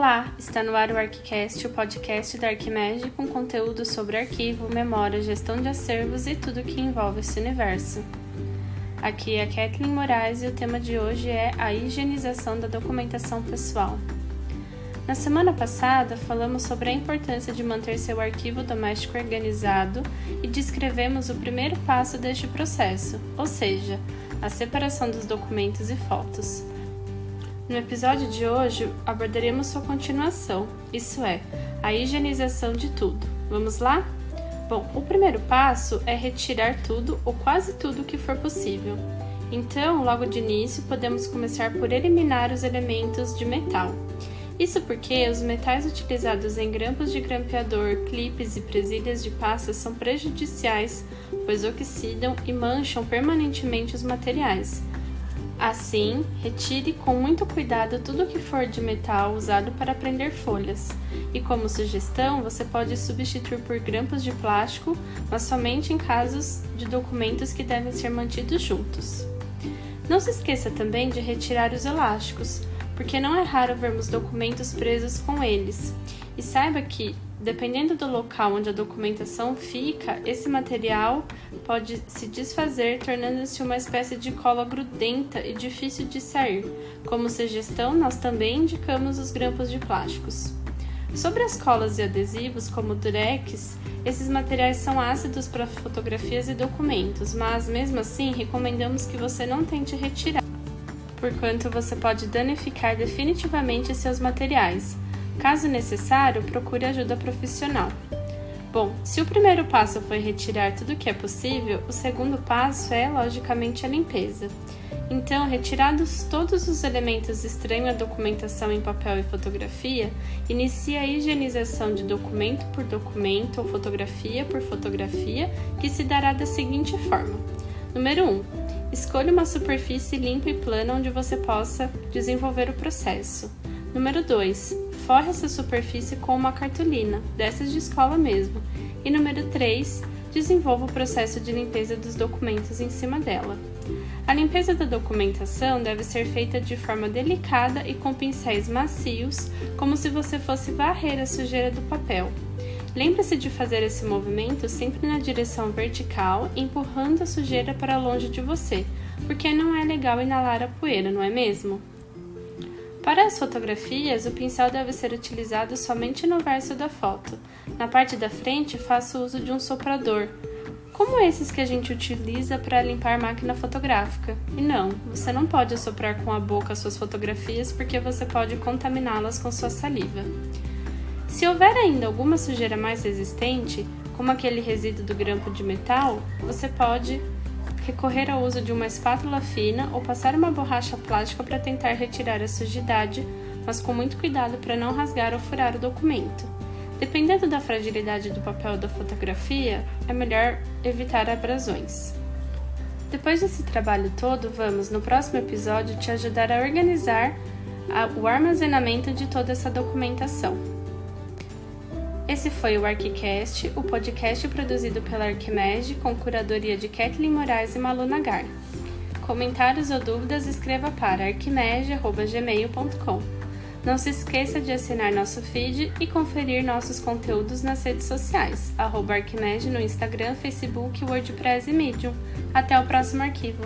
Olá, está no ar o ArchiCast, o podcast da Arquimedes com conteúdo sobre arquivo, memória, gestão de acervos e tudo que envolve esse universo. Aqui é a Kathleen Moraes e o tema de hoje é a higienização da documentação pessoal. Na semana passada, falamos sobre a importância de manter seu arquivo doméstico organizado e descrevemos o primeiro passo deste processo, ou seja, a separação dos documentos e fotos. No episódio de hoje abordaremos sua continuação, isso é, a higienização de tudo. Vamos lá? Bom, o primeiro passo é retirar tudo ou quase tudo que for possível. Então, logo de início, podemos começar por eliminar os elementos de metal. Isso porque os metais utilizados em grampos de grampeador, clipes e presilhas de pasta são prejudiciais, pois oxidam e mancham permanentemente os materiais. Assim, retire com muito cuidado tudo que for de metal usado para prender folhas. E como sugestão, você pode substituir por grampos de plástico, mas somente em casos de documentos que devem ser mantidos juntos. Não se esqueça também de retirar os elásticos porque não é raro vermos documentos presos com eles. E saiba que, dependendo do local onde a documentação fica, esse material pode se desfazer, tornando-se uma espécie de cola grudenta e difícil de sair. Como sugestão, nós também indicamos os grampos de plásticos. Sobre as colas e adesivos, como durex, esses materiais são ácidos para fotografias e documentos, mas mesmo assim recomendamos que você não tente retirar porquanto você pode danificar definitivamente seus materiais. Caso necessário, procure ajuda profissional. Bom, se o primeiro passo foi retirar tudo o que é possível, o segundo passo é, logicamente, a limpeza. Então, retirados todos os elementos estranhos à documentação em papel e fotografia, inicie a higienização de documento por documento ou fotografia por fotografia, que se dará da seguinte forma: Número 1. Escolha uma superfície limpa e plana onde você possa desenvolver o processo. Número 2. Forre essa superfície com uma cartolina, dessas de escola mesmo. E número 3. Desenvolva o processo de limpeza dos documentos em cima dela. A limpeza da documentação deve ser feita de forma delicada e com pincéis macios, como se você fosse varrer a sujeira do papel. Lembre-se de fazer esse movimento sempre na direção vertical, empurrando a sujeira para longe de você, porque não é legal inalar a poeira, não é mesmo? Para as fotografias, o pincel deve ser utilizado somente no verso da foto. Na parte da frente, faça uso de um soprador, como esses que a gente utiliza para limpar máquina fotográfica. E não, você não pode soprar com a boca suas fotografias porque você pode contaminá-las com sua saliva. Se houver ainda alguma sujeira mais resistente, como aquele resíduo do grampo de metal, você pode recorrer ao uso de uma espátula fina ou passar uma borracha plástica para tentar retirar a sujidade, mas com muito cuidado para não rasgar ou furar o documento. Dependendo da fragilidade do papel da fotografia, é melhor evitar abrasões. Depois desse trabalho todo, vamos, no próximo episódio, te ajudar a organizar o armazenamento de toda essa documentação. Esse foi o ArchiCast, o podcast produzido pela Arquimedes com curadoria de Kathleen Moraes e Malu Nagar. Comentários ou dúvidas, escreva para arquimedes.gmail.com. Não se esqueça de assinar nosso feed e conferir nossos conteúdos nas redes sociais, arroba Arquimedes no Instagram, Facebook, WordPress e Medium. Até o próximo arquivo!